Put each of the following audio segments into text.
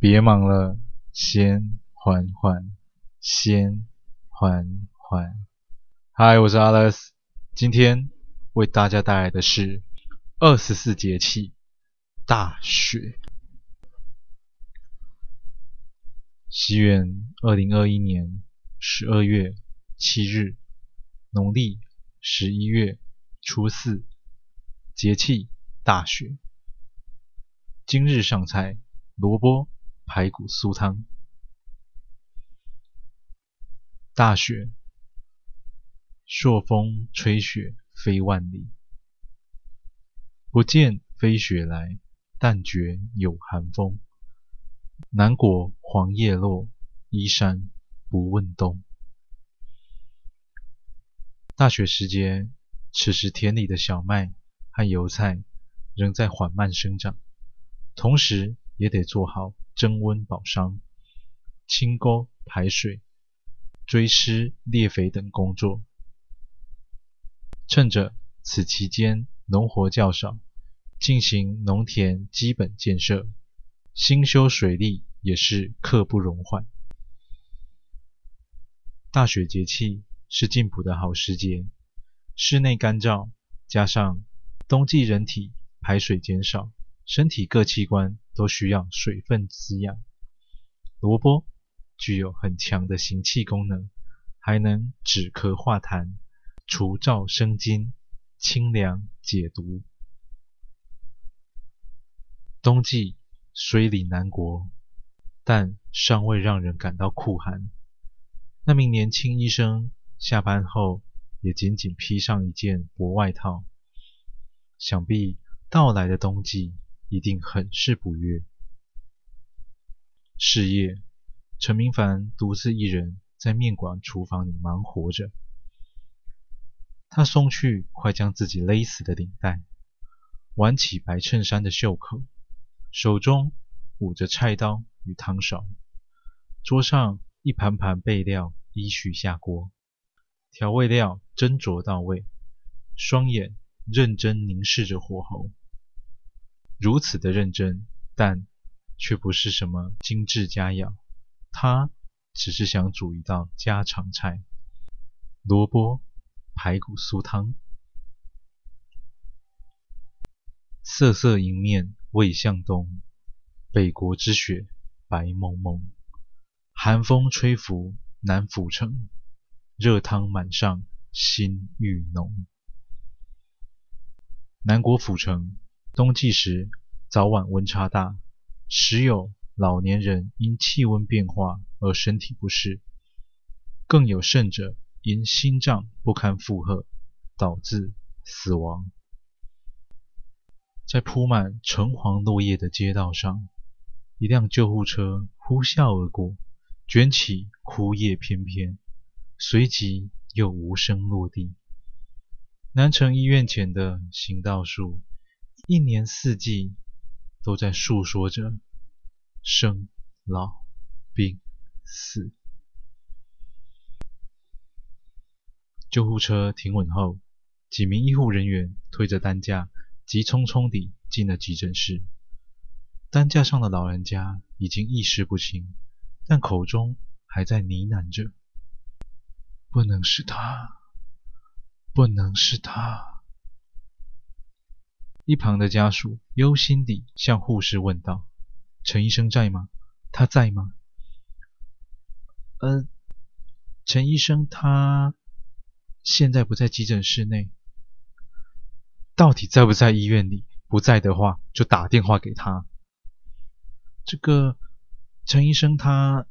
别忙了，先缓缓，先缓缓。嗨，我是 Alex，今天为大家带来的是二十四节气大雪。西元二零二一年十二月七日，农历十一月初四，节气大雪。今日上菜：萝卜排骨酥汤。大雪，朔风吹雪飞万里，不见飞雪来，但觉有寒风。南国黄叶落，衣衫不问冬。大雪时节，此时田里的小麦和油菜仍在缓慢生长，同时也得做好增温保墒、清沟排水、追施裂肥等工作。趁着此期间农活较少，进行农田基本建设。兴修水利也是刻不容缓。大雪节气是进补的好时节，室内干燥，加上冬季人体排水减少，身体各器官都需要水分滋养。萝卜具有很强的行气功能，还能止咳化痰、除燥生津、清凉解毒。冬季。虽临南国，但尚未让人感到酷寒。那名年轻医生下班后也仅仅披上一件薄外套，想必到来的冬季一定很是不悦。是夜，陈明凡独自一人在面馆厨房里忙活着。他松去快将自己勒死的领带，挽起白衬衫的袖口。手中捂着菜刀与汤勺，桌上一盘盘备料依序下锅，调味料斟酌到位，双眼认真凝视着火候。如此的认真，但却不是什么精致佳肴，他只是想煮一道家常菜——萝卜排骨酥汤。瑟瑟迎面未向东，北国之雪白蒙蒙。寒风吹拂南府城，热汤满上心欲浓。南国府城冬季时早晚温差大，时有老年人因气温变化而身体不适，更有甚者因心脏不堪负荷导致死亡。在铺满橙黄落叶的街道上，一辆救护车呼啸而过，卷起枯叶翩翩，随即又无声落地。南城医院前的行道树，一年四季都在诉说着生老病死。救护车停稳后，几名医护人员推着担架。急匆匆地进了急诊室，担架上的老人家已经意识不清，但口中还在呢喃着：“不能是他，不能是他。”一旁的家属忧心地向护士问道：“陈医生在吗？他在吗？”“呃，陈医生他现在不在急诊室内。”到底在不在医院里？不在的话，就打电话给他。这个陈医生他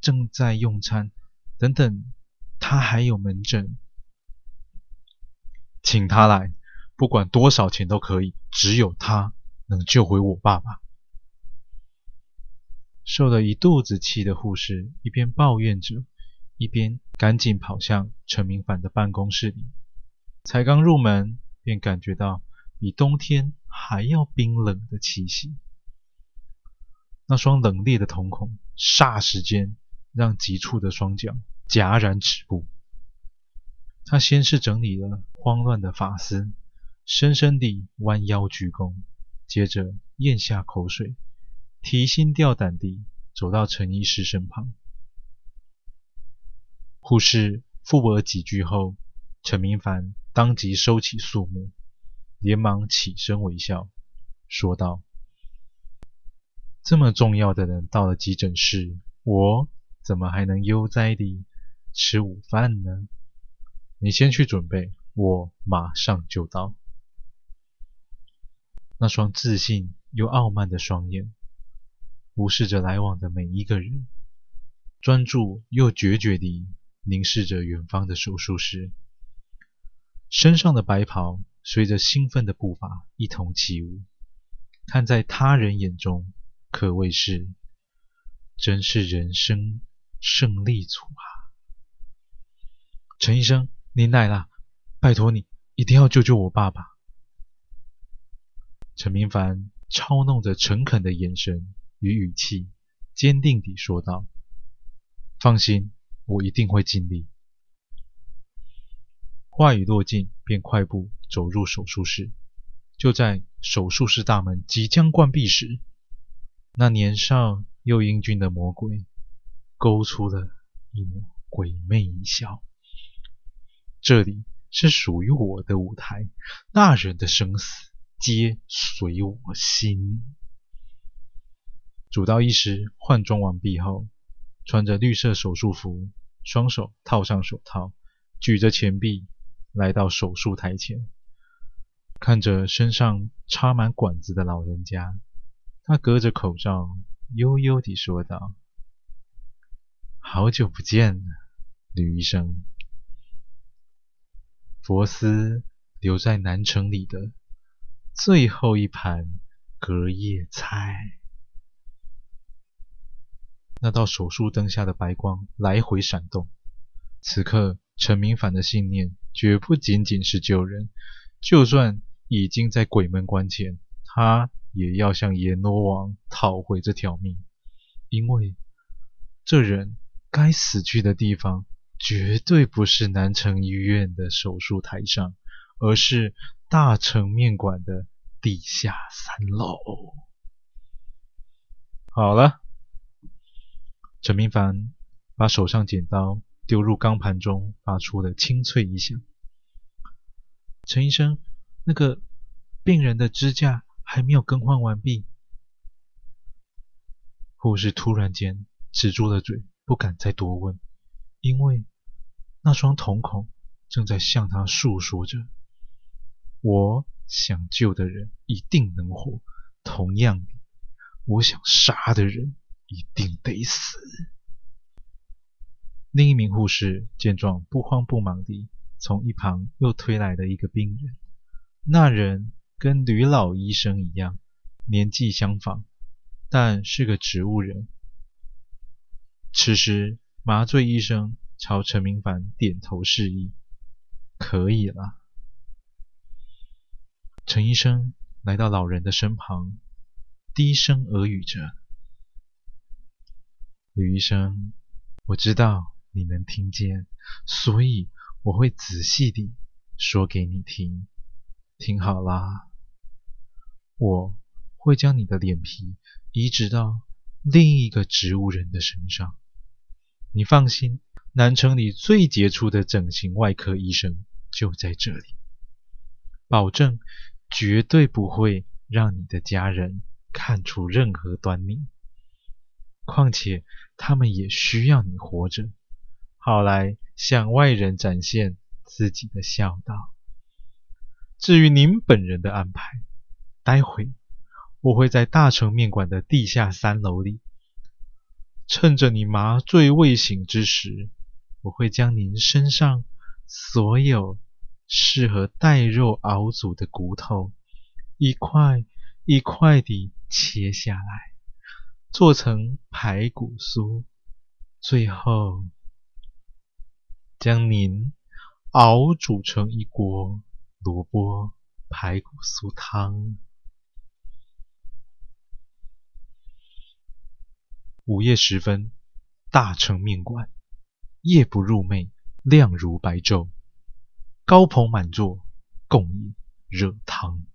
正在用餐，等等，他还有门诊，请他来，不管多少钱都可以，只有他能救回我爸爸。受了一肚子气的护士一边抱怨着，一边赶紧跑向陈明凡的办公室里，才刚入门。便感觉到比冬天还要冰冷的气息，那双冷冽的瞳孔霎时间让急促的双脚戛然止步。他先是整理了慌乱的发丝，深深地弯腰鞠躬，接着咽下口水，提心吊胆地走到陈医师身旁。护士附耳几句后，陈明凡当即收起肃穆，连忙起身微笑，说道：“这么重要的人到了急诊室，我怎么还能悠哉地吃午饭呢？你先去准备，我马上就到。”那双自信又傲慢的双眼，无视着来往的每一个人，专注又决绝地凝视着远方的手术室，身上的白袍随着兴奋的步伐一同起舞，看在他人眼中可谓是真是人生胜利组啊！陈医生，您来了，拜托你一定要救救我爸爸！陈明凡操弄着诚恳的眼神与语气，坚定地说道：“放心，我一定会尽力。”话语落尽，便快步走入手术室。就在手术室大门即将关闭时，那年少又英俊的魔鬼勾出了一抹诡魅一笑：“这里是属于我的舞台，那人的生死。”皆随我心。主刀医师换装完毕后，穿着绿色手术服，双手套上手套，举着钱币来到手术台前，看着身上插满管子的老人家，他隔着口罩悠悠地说道：“好久不见了，吕医生。佛斯留在南城里的。”最后一盘隔夜菜，那道手术灯下的白光来回闪动。此刻，陈明凡的信念绝不仅仅是救人，就算已经在鬼门关前，他也要向阎罗王讨回这条命。因为这人该死去的地方，绝对不是南城医院的手术台上，而是大成面馆的地下三楼。好了，陈明凡把手上剪刀丢入钢盘中，发出了清脆一响。陈医生，那个病人的支架还没有更换完毕。护士突然间止住了嘴，不敢再多问，因为那双瞳孔正在向他诉说着：“我。”想救的人一定能活，同样的，我想杀的人一定得死。另一名护士见状，不慌不忙地从一旁又推来了一个病人。那人跟吕老医生一样，年纪相仿，但是个植物人。此时，麻醉医生朝陈明凡点头示意：“可以了。”陈医生来到老人的身旁，低声耳语着：“吕医生，我知道你能听见，所以我会仔细地说给你听。听好啦，我会将你的脸皮移植到另一个植物人的身上。你放心，南城里最杰出的整形外科医生就在这里，保证。”绝对不会让你的家人看出任何端倪。况且，他们也需要你活着，好来向外人展现自己的孝道。至于您本人的安排，待会我会在大成面馆的地下三楼里，趁着你麻醉未醒之时，我会将您身上所有。适合带肉熬煮的骨头，一块一块地切下来，做成排骨酥，最后将您熬煮成一锅萝卜排骨酥汤。午夜时分，大成面馆，夜不入寐，亮如白昼。高朋满座，共饮热汤。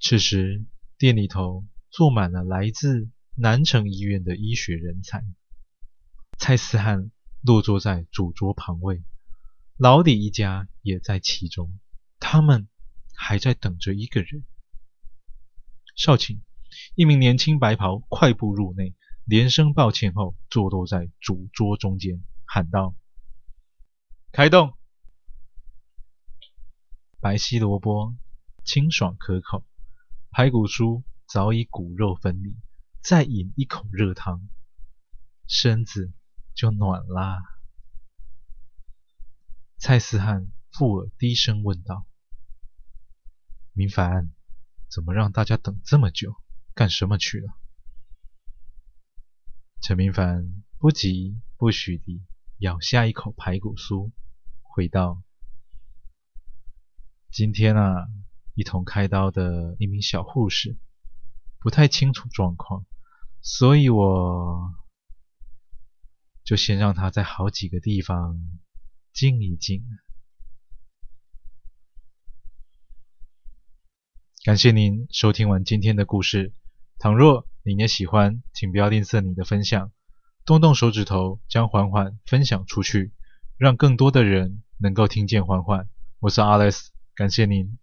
此时，店里头坐满了来自南城医院的医学人才。蔡思翰落座在主桌旁位，老李一家也在其中。他们还在等着一个人。少顷，一名年轻白袍快步入内，连声抱歉后，坐落在主桌中间，喊道：“开动！”白皙萝卜，清爽可口，排骨酥早已骨肉分离，再饮一口热汤，身子就暖啦。蔡思翰附耳低声问道：“明凡，怎么让大家等这么久？干什么去了？”陈明凡不急不徐地咬下一口排骨酥，回道：“今天啊，一同开刀的一名小护士不太清楚状况，所以我……”就先让他在好几个地方静一静。感谢您收听完今天的故事。倘若您也喜欢，请不要吝啬你的分享，动动手指头将缓缓分享出去，让更多的人能够听见缓缓。我是 Alice，感谢您。